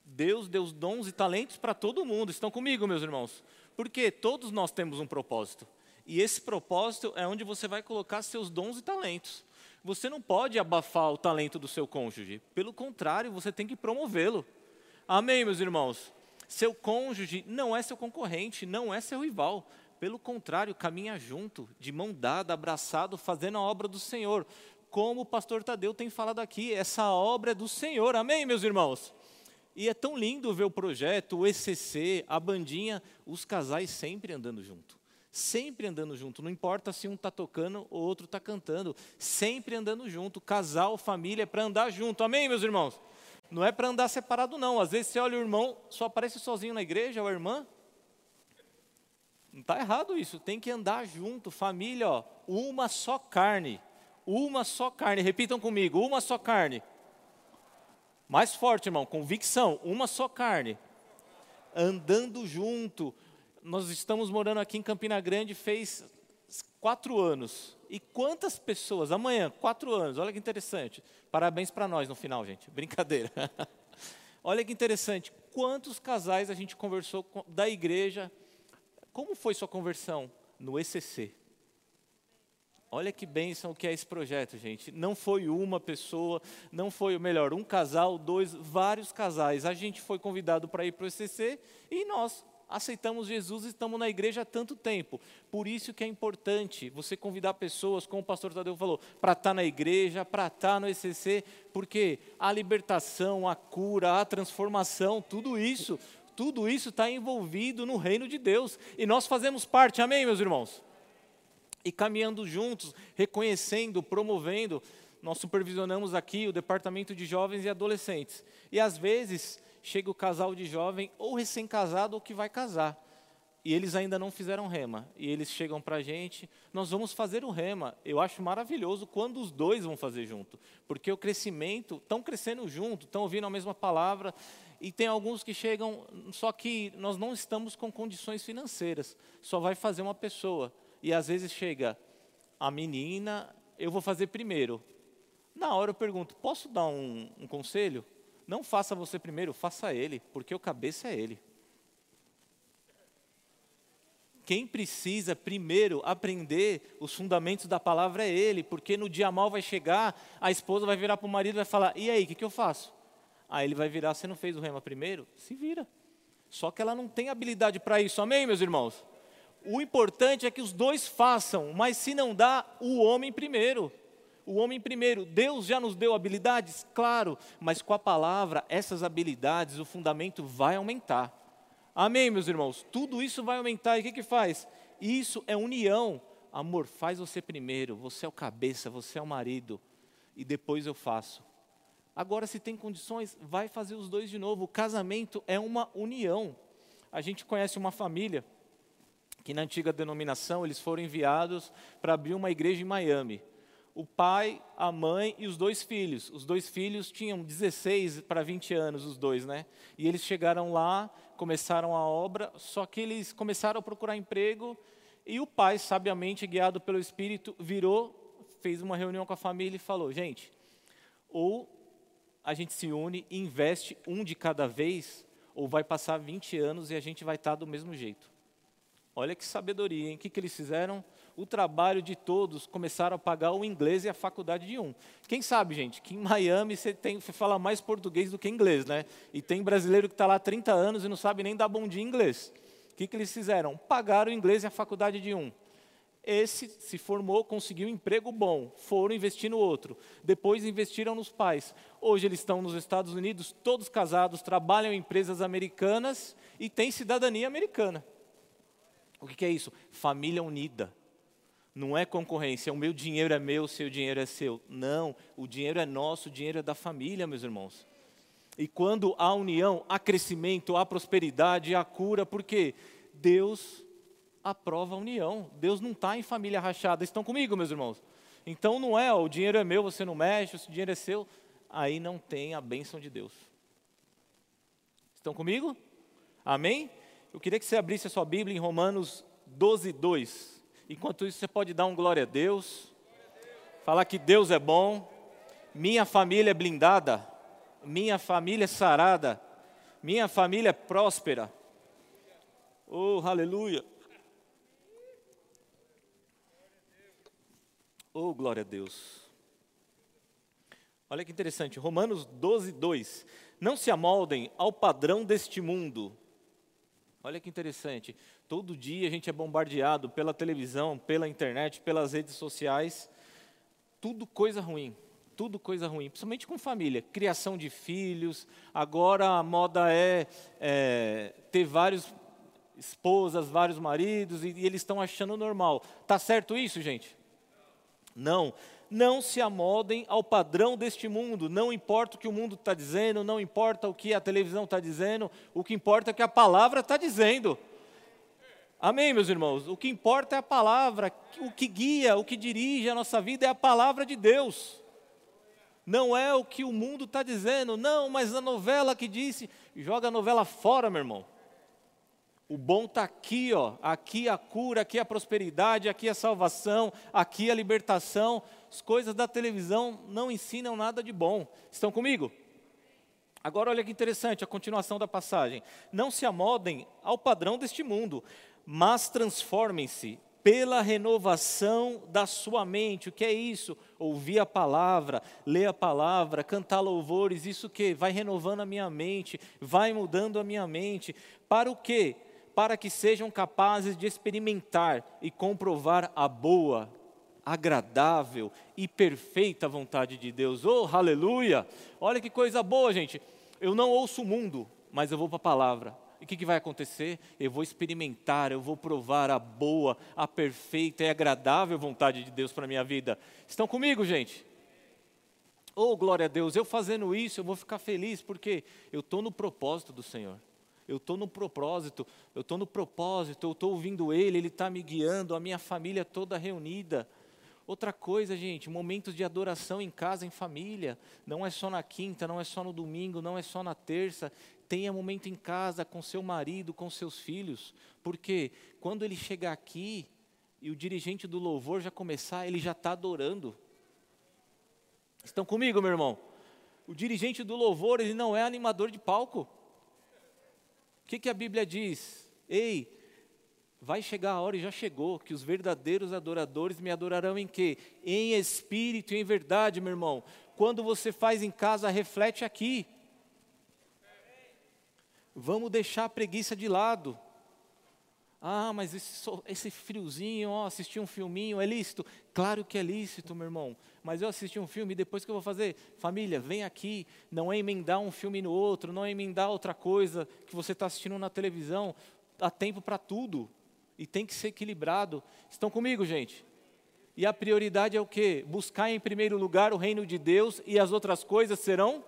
Deus deu os dons e talentos para todo mundo. Estão comigo, meus irmãos? Porque todos nós temos um propósito. E esse propósito é onde você vai colocar seus dons e talentos. Você não pode abafar o talento do seu cônjuge. Pelo contrário, você tem que promovê-lo. Amém, meus irmãos? Seu cônjuge não é seu concorrente, não é seu rival. Pelo contrário, caminha junto, de mão dada, abraçado, fazendo a obra do Senhor. Como o pastor Tadeu tem falado aqui, essa obra é do Senhor. Amém, meus irmãos? E é tão lindo ver o projeto, o ECC, a bandinha, os casais sempre andando junto sempre andando junto, não importa se um está tocando ou outro está cantando, sempre andando junto, casal, família, é para andar junto, amém, meus irmãos? Não é para andar separado, não. Às vezes você olha o irmão, só aparece sozinho na igreja, ou a irmã. Não está errado isso, tem que andar junto, família, ó, uma só carne, uma só carne, repitam comigo, uma só carne. Mais forte, irmão, convicção, uma só carne. Andando junto, nós estamos morando aqui em Campina Grande, fez quatro anos. E quantas pessoas, amanhã, quatro anos, olha que interessante. Parabéns para nós no final, gente. Brincadeira. *laughs* olha que interessante. Quantos casais a gente conversou com, da igreja? Como foi sua conversão? No ECC. Olha que bênção que é esse projeto, gente. Não foi uma pessoa, não foi melhor, um casal, dois, vários casais. A gente foi convidado para ir para o ECC e nós aceitamos Jesus e estamos na igreja há tanto tempo. Por isso que é importante você convidar pessoas, como o pastor Tadeu falou, para estar tá na igreja, para estar tá no ECC, porque a libertação, a cura, a transformação, tudo isso, tudo isso está envolvido no reino de Deus. E nós fazemos parte, amém, meus irmãos? e caminhando juntos, reconhecendo, promovendo. Nós supervisionamos aqui o departamento de jovens e adolescentes. E às vezes chega o casal de jovem, ou recém-casado, ou que vai casar. E eles ainda não fizeram rema. E eles chegam para a gente, nós vamos fazer o rema. Eu acho maravilhoso quando os dois vão fazer junto. Porque o crescimento, estão crescendo junto, estão ouvindo a mesma palavra. E tem alguns que chegam, só que nós não estamos com condições financeiras. Só vai fazer uma pessoa e às vezes chega a menina, eu vou fazer primeiro. Na hora eu pergunto, posso dar um, um conselho? Não faça você primeiro, faça ele, porque o cabeça é ele. Quem precisa primeiro aprender os fundamentos da palavra é ele, porque no dia mal vai chegar, a esposa vai virar para o marido e vai falar: e aí, o que, que eu faço? Aí ele vai virar: você não fez o rema primeiro? Se vira. Só que ela não tem habilidade para isso, amém, meus irmãos? O importante é que os dois façam, mas se não dá, o homem primeiro. O homem primeiro. Deus já nos deu habilidades? Claro, mas com a palavra, essas habilidades, o fundamento vai aumentar. Amém, meus irmãos? Tudo isso vai aumentar. E o que, que faz? Isso é união. Amor, faz você primeiro. Você é o cabeça, você é o marido. E depois eu faço. Agora, se tem condições, vai fazer os dois de novo. O casamento é uma união. A gente conhece uma família que na antiga denominação eles foram enviados para abrir uma igreja em Miami. O pai, a mãe e os dois filhos. Os dois filhos tinham 16 para 20 anos, os dois, né? E eles chegaram lá, começaram a obra, só que eles começaram a procurar emprego e o pai, sabiamente guiado pelo Espírito, virou, fez uma reunião com a família e falou: gente, ou a gente se une e investe um de cada vez, ou vai passar 20 anos e a gente vai estar do mesmo jeito. Olha que sabedoria, hein? O que, que eles fizeram? O trabalho de todos começaram a pagar o inglês e a faculdade de um. Quem sabe, gente, que em Miami você, tem, você fala mais português do que inglês, né? E tem brasileiro que está lá há 30 anos e não sabe nem dar bom dia em inglês. O que, que eles fizeram? Pagaram o inglês e a faculdade de um. Esse se formou, conseguiu um emprego bom, foram investir no outro. Depois investiram nos pais. Hoje eles estão nos Estados Unidos, todos casados, trabalham em empresas americanas e têm cidadania americana. O que, é isso? Família unida. Não é concorrência, o meu dinheiro é meu, o seu dinheiro é seu. Não, o dinheiro é nosso, o dinheiro é da família, meus irmãos. E quando há união, há crescimento, há prosperidade, há cura, porque Deus aprova a união. Deus não está em família rachada. Estão comigo, meus irmãos? Então não é, ó, o dinheiro é meu, você não mexe, o dinheiro é seu. Aí não tem a bênção de Deus. Estão comigo? Amém? Eu queria que você abrisse a sua Bíblia em Romanos 12, 2. Enquanto isso, você pode dar um glória a Deus. Falar que Deus é bom. Minha família é blindada. Minha família é sarada. Minha família é próspera. Oh, aleluia. Oh, glória a Deus. Olha que interessante, Romanos 12, 2. Não se amoldem ao padrão deste mundo, Olha que interessante. Todo dia a gente é bombardeado pela televisão, pela internet, pelas redes sociais. Tudo coisa ruim. Tudo coisa ruim, principalmente com família. Criação de filhos. Agora a moda é, é ter vários esposas, vários maridos, e, e eles estão achando normal. Tá certo isso, gente? Não não se amoldem ao padrão deste mundo. Não importa o que o mundo está dizendo, não importa o que a televisão está dizendo, o que importa é o que a palavra está dizendo. Amém, meus irmãos? O que importa é a palavra, o que guia, o que dirige a nossa vida é a palavra de Deus. Não é o que o mundo está dizendo, não, mas a novela que disse, joga a novela fora, meu irmão. O bom está aqui, ó. Aqui a cura, aqui a prosperidade, aqui a salvação, aqui a libertação. As coisas da televisão não ensinam nada de bom. Estão comigo? Agora olha que interessante a continuação da passagem. Não se amodem ao padrão deste mundo, mas transformem-se pela renovação da sua mente. O que é isso? Ouvir a palavra, ler a palavra, cantar louvores, isso que vai renovando a minha mente, vai mudando a minha mente. Para o quê? Para que sejam capazes de experimentar e comprovar a boa, agradável e perfeita vontade de Deus. Oh, aleluia! Olha que coisa boa, gente. Eu não ouço o mundo, mas eu vou para a palavra. E o que, que vai acontecer? Eu vou experimentar, eu vou provar a boa, a perfeita e agradável vontade de Deus para a minha vida. Estão comigo, gente? Oh, glória a Deus, eu fazendo isso, eu vou ficar feliz, porque eu estou no propósito do Senhor. Eu estou no propósito, eu estou no propósito, eu estou ouvindo Ele, Ele está me guiando, a minha família toda reunida. Outra coisa, gente, momentos de adoração em casa, em família. Não é só na quinta, não é só no domingo, não é só na terça. Tenha momento em casa com seu marido, com seus filhos, porque quando ele chegar aqui e o dirigente do louvor já começar, ele já está adorando. Estão comigo, meu irmão? O dirigente do louvor, ele não é animador de palco. O que, que a Bíblia diz? Ei, vai chegar a hora e já chegou, que os verdadeiros adoradores me adorarão em quê? Em espírito e em verdade, meu irmão. Quando você faz em casa, reflete aqui. Vamos deixar a preguiça de lado. Ah, mas esse, esse friozinho, ó, assistir um filminho, é lícito? Claro que é lícito, meu irmão. Mas eu assisti um filme depois que eu vou fazer? Família, vem aqui. Não é emendar um filme no outro, não é emendar outra coisa que você está assistindo na televisão. Há tempo para tudo. E tem que ser equilibrado. Estão comigo, gente? E a prioridade é o quê? Buscar em primeiro lugar o reino de Deus e as outras coisas serão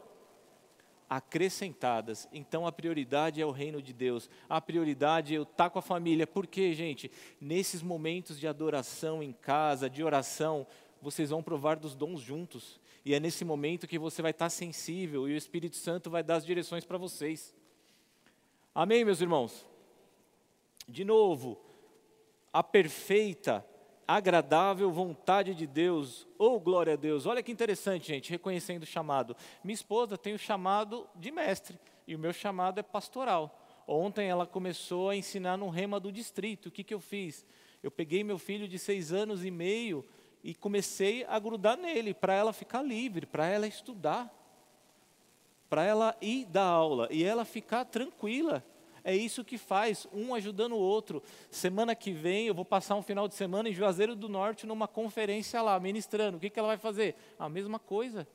acrescentadas. Então a prioridade é o reino de Deus. A prioridade é eu estar com a família. Por quê, gente? Nesses momentos de adoração em casa, de oração, vocês vão provar dos dons juntos. E é nesse momento que você vai estar sensível e o Espírito Santo vai dar as direções para vocês. Amém, meus irmãos? De novo, a perfeita agradável vontade de Deus. Oh, glória a Deus. Olha que interessante, gente, reconhecendo o chamado. Minha esposa tem o chamado de mestre e o meu chamado é pastoral. Ontem ela começou a ensinar no rema do distrito. O que, que eu fiz? Eu peguei meu filho de seis anos e meio e comecei a grudar nele para ela ficar livre, para ela estudar, para ela ir dar aula e ela ficar tranquila. É isso que faz, um ajudando o outro. Semana que vem eu vou passar um final de semana em Juazeiro do Norte numa conferência lá, ministrando. O que, que ela vai fazer? A mesma coisa.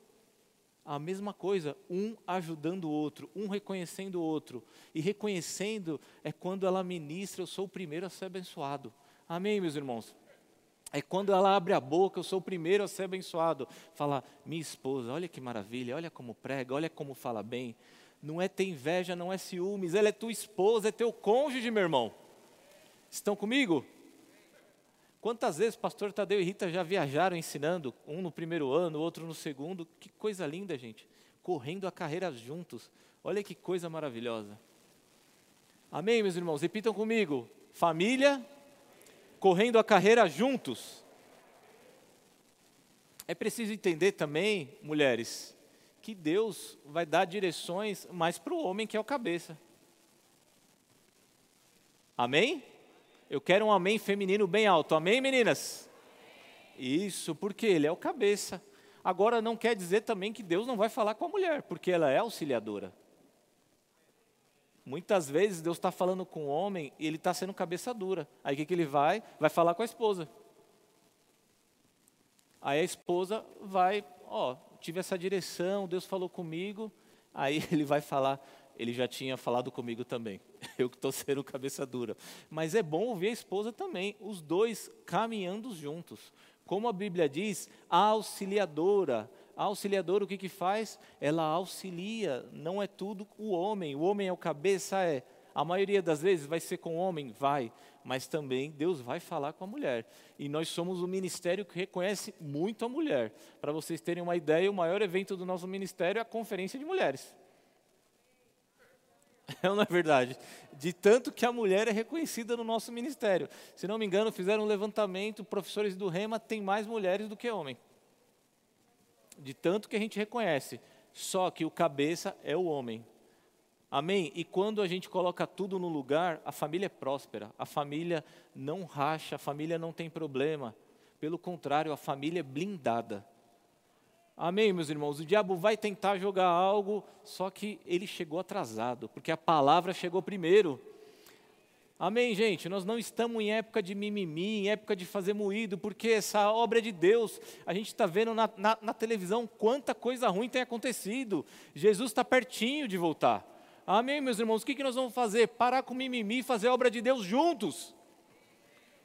A mesma coisa, um ajudando o outro, um reconhecendo o outro. E reconhecendo é quando ela ministra, eu sou o primeiro a ser abençoado. Amém, meus irmãos? É quando ela abre a boca, eu sou o primeiro a ser abençoado. Fala, minha esposa, olha que maravilha, olha como prega, olha como fala bem não é ter inveja, não é ciúmes, ela é tua esposa, é teu cônjuge, meu irmão. Estão comigo? Quantas vezes pastor Tadeu e Rita já viajaram ensinando, um no primeiro ano, outro no segundo? Que coisa linda, gente. Correndo a carreira juntos. Olha que coisa maravilhosa. Amém, meus irmãos? Repitam comigo. Família, correndo a carreira juntos. É preciso entender também, mulheres, que Deus vai dar direções mais para o homem que é o cabeça. Amém? Eu quero um amém feminino bem alto. Amém, meninas? Isso, porque ele é o cabeça. Agora não quer dizer também que Deus não vai falar com a mulher, porque ela é auxiliadora. Muitas vezes Deus está falando com o homem e ele está sendo cabeça dura. Aí o que, que ele vai? Vai falar com a esposa. Aí a esposa vai, ó, tive essa direção, Deus falou comigo. Aí *laughs* ele vai falar, ele já tinha falado comigo também. *laughs* Eu que estou sendo cabeça dura. Mas é bom ouvir a esposa também, os dois caminhando juntos. Como a Bíblia diz, a auxiliadora. A auxiliadora o que, que faz? Ela auxilia, não é tudo o homem. O homem é o cabeça, é. A maioria das vezes vai ser com o homem? Vai mas também Deus vai falar com a mulher. E nós somos um ministério que reconhece muito a mulher. Para vocês terem uma ideia, o maior evento do nosso ministério é a Conferência de Mulheres. É *laughs* não é verdade? De tanto que a mulher é reconhecida no nosso ministério. Se não me engano, fizeram um levantamento, professores do Rema têm mais mulheres do que homens. De tanto que a gente reconhece. Só que o cabeça é o homem. Amém? E quando a gente coloca tudo no lugar, a família é próspera, a família não racha, a família não tem problema. Pelo contrário, a família é blindada. Amém, meus irmãos? O diabo vai tentar jogar algo, só que ele chegou atrasado, porque a palavra chegou primeiro. Amém, gente? Nós não estamos em época de mimimi, em época de fazer moído, porque essa obra de Deus. A gente está vendo na, na, na, televisão quanta coisa ruim tem acontecido. Jesus está pertinho de voltar. Amém, meus irmãos? O que, que nós vamos fazer? Parar com mimimi e fazer a obra de Deus juntos.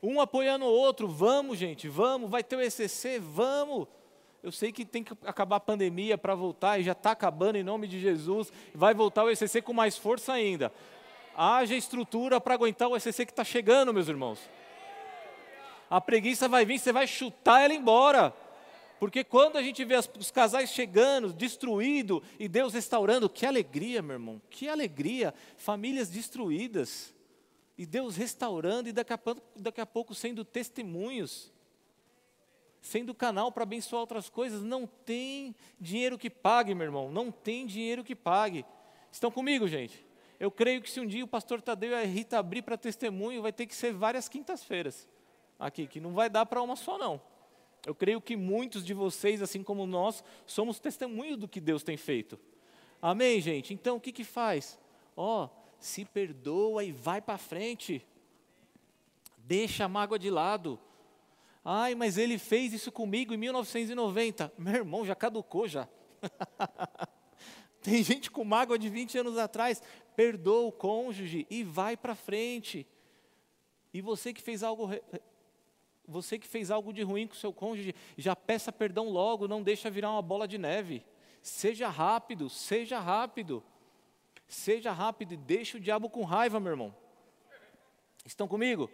Um apoiando o outro. Vamos, gente, vamos. Vai ter o ECC? Vamos. Eu sei que tem que acabar a pandemia para voltar, e já está acabando em nome de Jesus. Vai voltar o ECC com mais força ainda haja estrutura para aguentar o ECC que está chegando, meus irmãos. A preguiça vai vir, você vai chutar ela embora. Porque quando a gente vê os casais chegando, destruído, e Deus restaurando, que alegria, meu irmão, que alegria. Famílias destruídas, e Deus restaurando, e daqui a pouco, daqui a pouco sendo testemunhos, sendo canal para abençoar outras coisas. Não tem dinheiro que pague, meu irmão, não tem dinheiro que pague. Estão comigo, gente? Eu creio que se um dia o pastor Tadeu e a Rita abrir para testemunho, vai ter que ser várias quintas-feiras aqui, que não vai dar para uma só, não. Eu creio que muitos de vocês, assim como nós, somos testemunho do que Deus tem feito. Amém, gente? Então, o que que faz? Ó, oh, se perdoa e vai para frente. Deixa a mágoa de lado. Ai, mas ele fez isso comigo em 1990. Meu irmão, já caducou já. *laughs* Tem gente com mágoa de 20 anos atrás perdoa o cônjuge e vai para frente. E você que fez algo você que fez algo de ruim com seu cônjuge, já peça perdão logo, não deixa virar uma bola de neve. Seja rápido, seja rápido. Seja rápido e deixa o diabo com raiva, meu irmão. Estão comigo?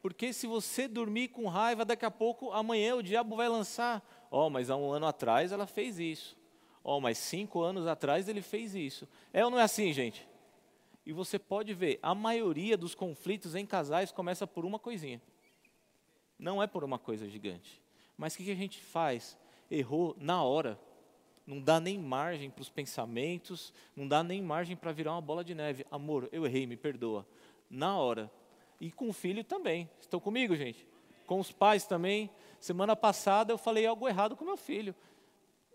Porque se você dormir com raiva, daqui a pouco, amanhã o diabo vai lançar. Ó, oh, mas há um ano atrás ela fez isso. Ó, oh, mas cinco anos atrás ele fez isso. É ou não é assim, gente? E você pode ver, a maioria dos conflitos em casais começa por uma coisinha. Não é por uma coisa gigante. Mas o que a gente faz? Errou na hora. Não dá nem margem para os pensamentos, não dá nem margem para virar uma bola de neve. Amor, eu errei, me perdoa. Na hora. E com o filho também. Estão comigo, gente? Com os pais também. Semana passada eu falei algo errado com meu filho.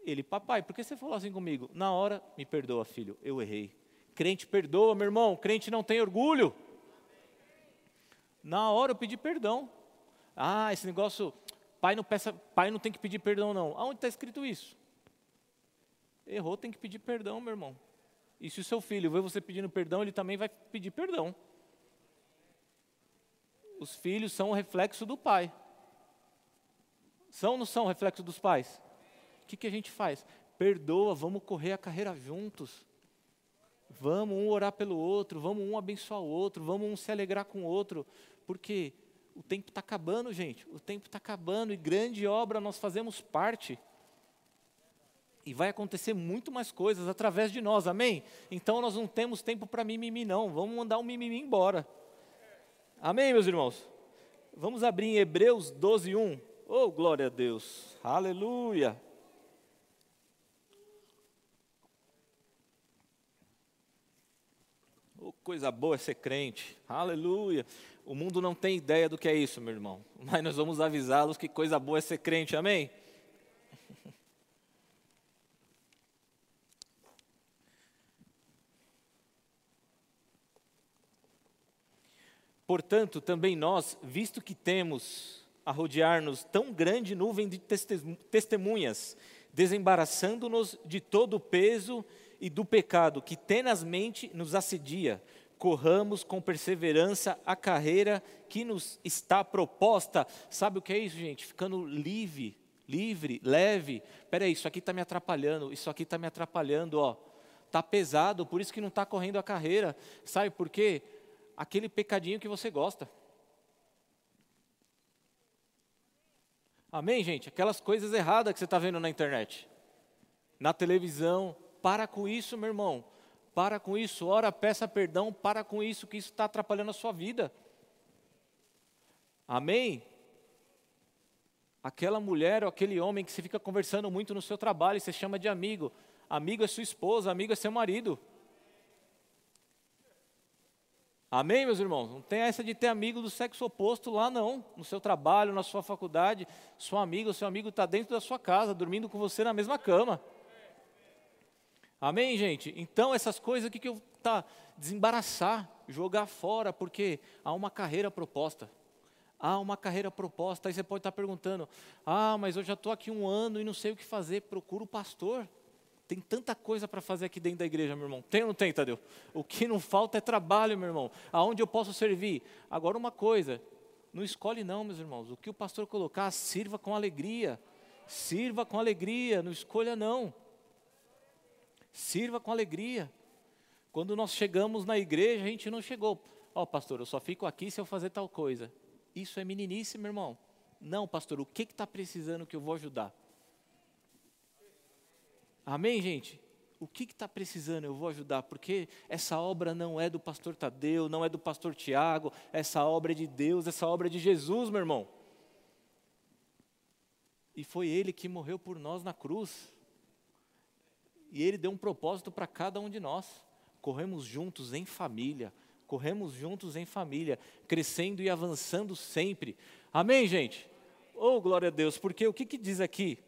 Ele, papai, por que você falou assim comigo? Na hora, me perdoa, filho, eu errei. Crente perdoa, meu irmão. Crente não tem orgulho. Na hora eu pedi perdão. Ah, esse negócio, pai não, peça, pai não tem que pedir perdão, não. Aonde está escrito isso? Errou, tem que pedir perdão, meu irmão. E se o seu filho vê você pedindo perdão, ele também vai pedir perdão. Os filhos são o reflexo do pai. São ou não são o reflexo dos pais? O que, que a gente faz? Perdoa, vamos correr a carreira juntos. Vamos um orar pelo outro, vamos um abençoar o outro, vamos um se alegrar com o outro, porque o tempo está acabando, gente. O tempo está acabando e grande obra nós fazemos parte. E vai acontecer muito mais coisas através de nós, amém? Então nós não temos tempo para mimimi, não. Vamos mandar o mimimi embora. Amém, meus irmãos? Vamos abrir em Hebreus 12, 1. Oh, glória a Deus. Aleluia. Coisa boa é ser crente. Aleluia. O mundo não tem ideia do que é isso, meu irmão. *laughs* Mas nós vamos avisá-los que coisa boa é ser crente. Amém? *laughs* Portanto, também nós, visto que temos a rodear-nos tão grande nuvem de testemunhas, desembaraçando-nos de todo o peso e do pecado que tenazmente nos assedia, corramos com perseverança a carreira que nos está proposta. Sabe o que é isso, gente? Ficando livre, livre, leve. Espera aí, isso aqui está me atrapalhando, isso aqui está me atrapalhando, ó. Está pesado, por isso que não está correndo a carreira. Sabe por quê? Aquele pecadinho que você gosta. Amém, gente? Aquelas coisas erradas que você está vendo na internet, na televisão, para com isso, meu irmão. Para com isso, ora, peça perdão, para com isso, que isso está atrapalhando a sua vida. Amém? Aquela mulher ou aquele homem que você fica conversando muito no seu trabalho, você chama de amigo. Amigo é sua esposa, amigo é seu marido. Amém, meus irmãos? Não tem essa de ter amigo do sexo oposto lá, não. No seu trabalho, na sua faculdade, sua amiga, seu amigo está dentro da sua casa, dormindo com você na mesma cama. Amém, gente? Então, essas coisas aqui que eu tá desembaraçar, jogar fora, porque há uma carreira proposta. Há uma carreira proposta. Aí você pode estar perguntando: ah, mas eu já estou aqui um ano e não sei o que fazer. Procura o pastor. Tem tanta coisa para fazer aqui dentro da igreja, meu irmão. Tem ou não tem, Tadeu? O que não falta é trabalho, meu irmão. Aonde eu posso servir? Agora, uma coisa: não escolhe, não, meus irmãos. O que o pastor colocar, sirva com alegria. Sirva com alegria, não escolha, não. Sirva com alegria. Quando nós chegamos na igreja, a gente não chegou. Ó, oh, pastor, eu só fico aqui se eu fazer tal coisa. Isso é meninice, meu irmão. Não, pastor, o que está precisando que eu vou ajudar? Amém, gente? O que está precisando? Eu vou ajudar, porque essa obra não é do pastor Tadeu, não é do pastor Tiago, essa obra é de Deus, essa obra é de Jesus, meu irmão. E foi Ele que morreu por nós na cruz. E Ele deu um propósito para cada um de nós. Corremos juntos em família, corremos juntos em família, crescendo e avançando sempre. Amém, gente? Oh, glória a Deus, porque o que, que diz aqui?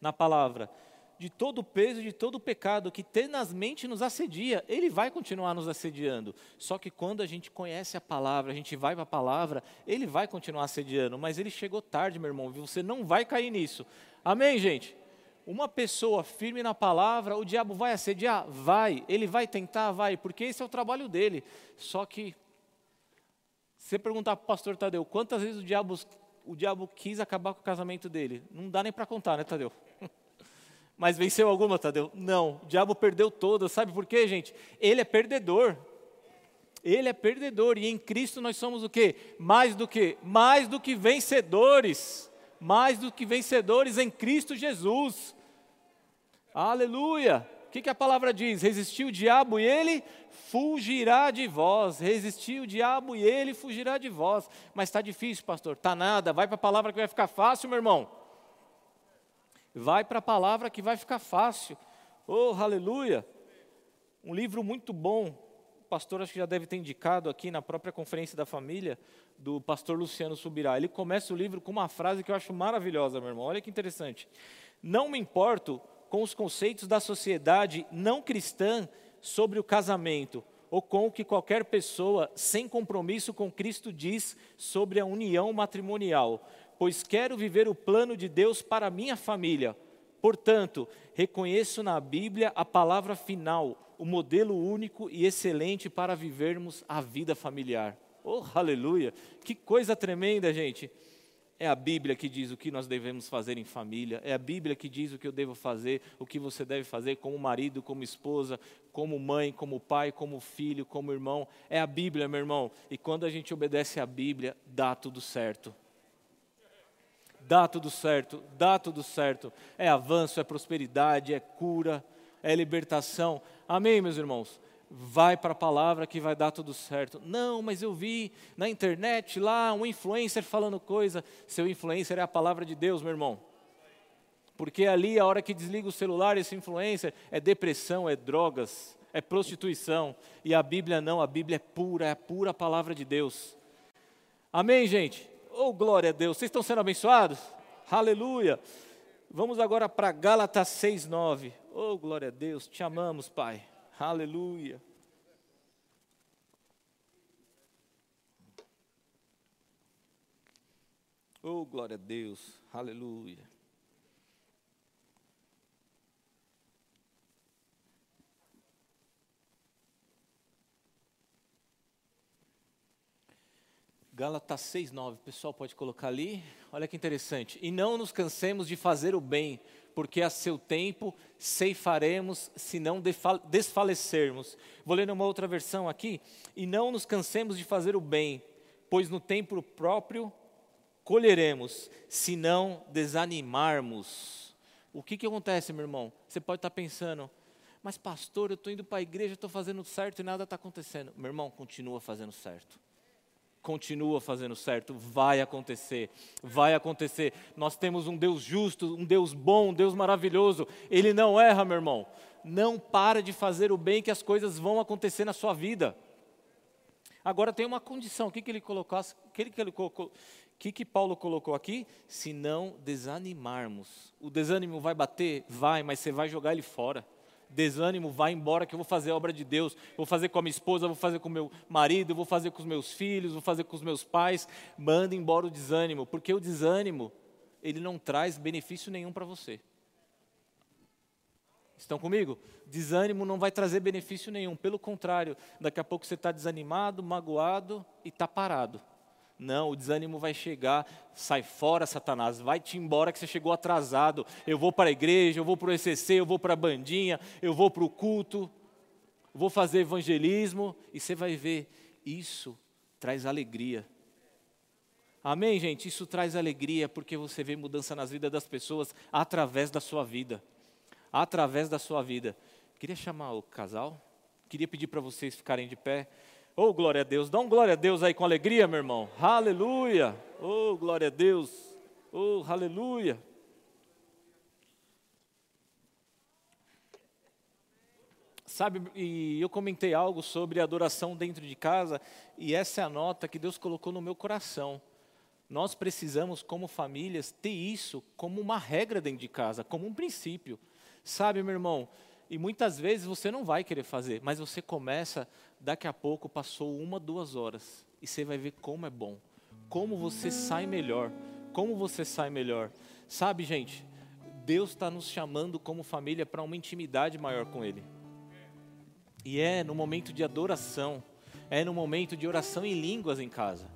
na palavra, de todo o peso, de todo o pecado que tenazmente nos assedia, ele vai continuar nos assediando. Só que quando a gente conhece a palavra, a gente vai para a palavra, ele vai continuar assediando, mas ele chegou tarde, meu irmão, você não vai cair nisso. Amém, gente? Uma pessoa firme na palavra, o diabo vai assediar? Vai. Ele vai tentar? Vai, porque esse é o trabalho dele. Só que, se você perguntar para o pastor Tadeu, quantas vezes o diabo, o diabo quis acabar com o casamento dele? Não dá nem para contar, né, Tadeu? *laughs* Mas venceu alguma, Tadeu? Não. O diabo perdeu todas. Sabe por quê, gente? Ele é perdedor. Ele é perdedor. E em Cristo nós somos o quê? Mais do que? Mais do que vencedores. Mais do que vencedores em Cristo Jesus. Aleluia. O que, que a palavra diz? Resistiu o diabo e ele fugirá de vós. Resistiu o diabo e ele fugirá de vós. Mas está difícil, pastor. Está nada. Vai para a palavra que vai ficar fácil, meu irmão. Vai para a palavra que vai ficar fácil. Oh, aleluia! Um livro muito bom. O pastor acho que já deve ter indicado aqui na própria conferência da família, do pastor Luciano Subirá. Ele começa o livro com uma frase que eu acho maravilhosa, meu irmão. Olha que interessante. Não me importo com os conceitos da sociedade não cristã sobre o casamento, ou com o que qualquer pessoa sem compromisso com Cristo diz sobre a união matrimonial, pois quero viver o plano de Deus para minha família. Portanto, reconheço na Bíblia a palavra final, o modelo único e excelente para vivermos a vida familiar. Oh, aleluia! Que coisa tremenda, gente! É a Bíblia que diz o que nós devemos fazer em família, é a Bíblia que diz o que eu devo fazer, o que você deve fazer como marido, como esposa, como mãe, como pai, como filho, como irmão. É a Bíblia, meu irmão. E quando a gente obedece à Bíblia, dá tudo certo dá tudo certo, dá tudo certo. É avanço, é prosperidade, é cura, é libertação. Amém, meus irmãos? Vai para a palavra que vai dar tudo certo. Não, mas eu vi na internet lá um influencer falando coisa. Seu influencer é a palavra de Deus, meu irmão. Porque ali, a hora que desliga o celular, esse influencer é depressão, é drogas, é prostituição. E a Bíblia não, a Bíblia é pura, é a pura palavra de Deus. Amém, gente? Oh, glória a Deus. Vocês estão sendo abençoados? Aleluia. Vamos agora para Gálatas 6:9. Oh, glória a Deus. Te amamos, Pai. Aleluia. Oh, glória a Deus. Aleluia. Gálatas 6,9, o pessoal pode colocar ali. Olha que interessante. E não nos cansemos de fazer o bem, porque a seu tempo ceifaremos, se não desfalecermos. Vou ler uma outra versão aqui. E não nos cansemos de fazer o bem, pois no tempo próprio colheremos, se não desanimarmos. O que, que acontece, meu irmão? Você pode estar pensando, Mas, pastor, eu estou indo para a igreja, estou fazendo certo e nada está acontecendo. Meu irmão, continua fazendo certo. Continua fazendo certo, vai acontecer, vai acontecer. Nós temos um Deus justo, um Deus bom, um Deus maravilhoso. Ele não erra, meu irmão. Não para de fazer o bem, que as coisas vão acontecer na sua vida. Agora tem uma condição, o que, que ele colocou? O que, que ele colocou? que, que Paulo colocou aqui? Se não desanimarmos. O desânimo vai bater? Vai, mas você vai jogar ele fora. Desânimo, vai embora que eu vou fazer a obra de Deus. Vou fazer com a minha esposa, vou fazer com o meu marido, vou fazer com os meus filhos, vou fazer com os meus pais. Manda embora o desânimo, porque o desânimo, ele não traz benefício nenhum para você. Estão comigo? Desânimo não vai trazer benefício nenhum. Pelo contrário, daqui a pouco você está desanimado, magoado e está parado. Não, o desânimo vai chegar, sai fora, Satanás, vai-te embora que você chegou atrasado. Eu vou para a igreja, eu vou para o ECC, eu vou para a bandinha, eu vou para o culto, vou fazer evangelismo, e você vai ver, isso traz alegria. Amém, gente? Isso traz alegria porque você vê mudança nas vidas das pessoas através da sua vida. Através da sua vida. Queria chamar o casal, queria pedir para vocês ficarem de pé. Oh, glória a Deus. Dá um glória a Deus aí com alegria, meu irmão. Aleluia. Oh, glória a Deus. Oh, aleluia. Sabe, e eu comentei algo sobre adoração dentro de casa, e essa é a nota que Deus colocou no meu coração. Nós precisamos, como famílias, ter isso como uma regra dentro de casa, como um princípio. Sabe, meu irmão, e muitas vezes você não vai querer fazer, mas você começa, daqui a pouco passou uma, duas horas, e você vai ver como é bom, como você sai melhor, como você sai melhor. Sabe, gente, Deus está nos chamando como família para uma intimidade maior com Ele. E é no momento de adoração, é no momento de oração em línguas em casa.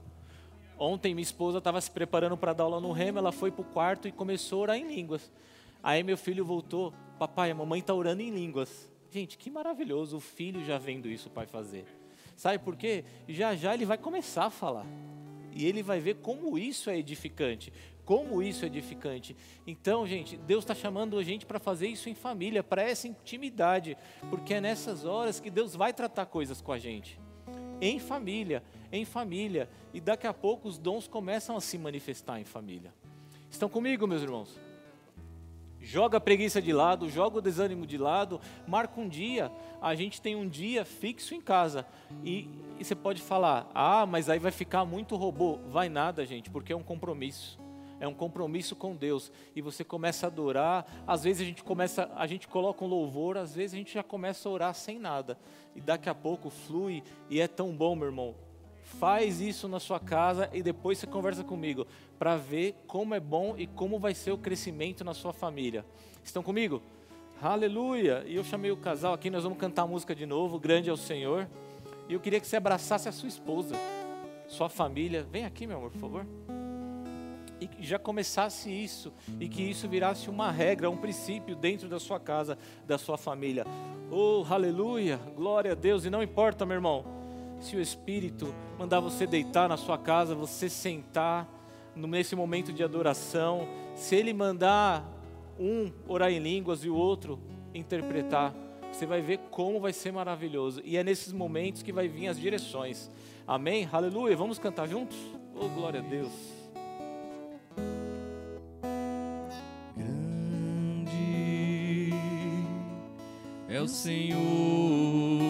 Ontem minha esposa estava se preparando para dar aula no remo, ela foi para o quarto e começou a orar em línguas. Aí meu filho voltou, papai, a mamãe está orando em línguas. Gente, que maravilhoso, o filho já vendo isso o pai fazer. Sabe por quê? Já já ele vai começar a falar. E ele vai ver como isso é edificante. Como isso é edificante. Então, gente, Deus está chamando a gente para fazer isso em família, para essa intimidade. Porque é nessas horas que Deus vai tratar coisas com a gente. Em família, em família. E daqui a pouco os dons começam a se manifestar em família. Estão comigo, meus irmãos? Joga a preguiça de lado, joga o desânimo de lado, marca um dia. A gente tem um dia fixo em casa. E, e você pode falar, ah, mas aí vai ficar muito robô. Vai nada, gente, porque é um compromisso é um compromisso com Deus e você começa a adorar. Às vezes a gente começa, a gente coloca um louvor, às vezes a gente já começa a orar sem nada e daqui a pouco flui e é tão bom, meu irmão. Faz isso na sua casa e depois você conversa comigo para ver como é bom e como vai ser o crescimento na sua família. Estão comigo? Aleluia! E eu chamei o casal aqui, nós vamos cantar a música de novo, Grande é o Senhor. E eu queria que você abraçasse a sua esposa, sua família. Vem aqui, meu amor, por favor. E que já começasse isso, e que isso virasse uma regra, um princípio dentro da sua casa, da sua família. Oh, aleluia! Glória a Deus! E não importa, meu irmão se o Espírito mandar você deitar na sua casa, você sentar nesse momento de adoração, se Ele mandar um orar em línguas e o outro interpretar, você vai ver como vai ser maravilhoso. E é nesses momentos que vai vir as direções. Amém? Aleluia. Vamos cantar juntos? Oh, glória a Deus. Grande é o Senhor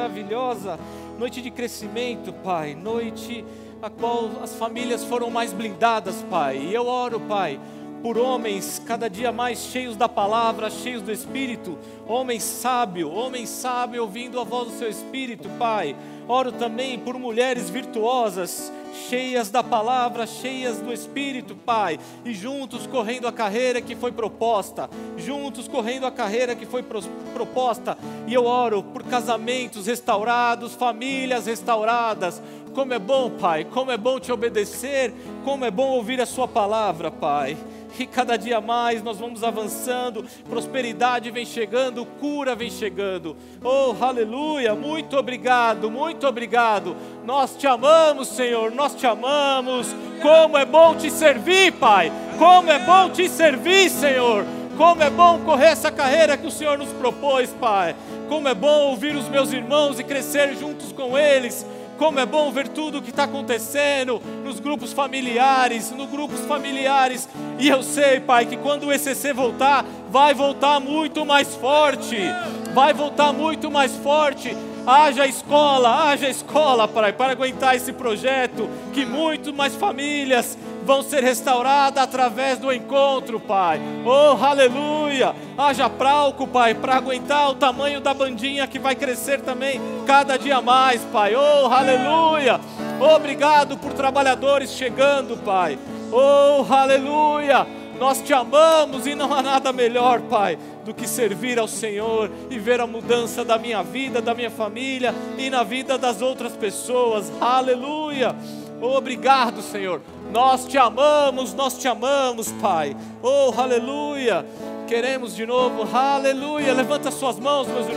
maravilhosa, noite de crescimento, Pai, noite a qual as famílias foram mais blindadas, Pai. E eu oro, Pai, por homens cada dia mais cheios da palavra, cheios do Espírito, homens sábios, homens sábios ouvindo a voz do Seu Espírito, Pai. Oro também por mulheres virtuosas, cheias da palavra, cheias do Espírito, Pai, e juntos correndo a carreira que foi proposta, juntos correndo a carreira que foi proposta, e eu oro por casamentos restaurados, famílias restauradas. Como é bom, Pai, como é bom te obedecer, como é bom ouvir a Sua palavra, Pai. E cada dia mais nós vamos avançando, prosperidade vem chegando, cura vem chegando. Oh, aleluia! Muito obrigado, muito obrigado. Nós te amamos, Senhor, nós te amamos. Como é bom te servir, Pai. Como é bom te servir, Senhor. Como é bom correr essa carreira que o Senhor nos propôs, Pai. Como é bom ouvir os meus irmãos e crescer juntos com eles. Como é bom ver tudo o que está acontecendo nos grupos familiares, nos grupos familiares. E eu sei, Pai, que quando o ECC voltar, vai voltar muito mais forte. Vai voltar muito mais forte. Haja escola, haja escola, Pai, para aguentar esse projeto. Que muito mais famílias vão ser restauradas através do encontro, Pai. Oh, aleluia! Haja pralco, Pai, para aguentar o tamanho da bandinha que vai crescer também cada dia mais, Pai. Oh, aleluia! Obrigado por trabalhadores chegando, Pai. Oh, aleluia! Nós te amamos e não há nada melhor, Pai, do que servir ao Senhor e ver a mudança da minha vida, da minha família e na vida das outras pessoas. Aleluia! Obrigado, Senhor. Nós te amamos, nós te amamos, Pai. Oh, aleluia! Queremos de novo, aleluia. Levanta suas mãos, meus irmãos.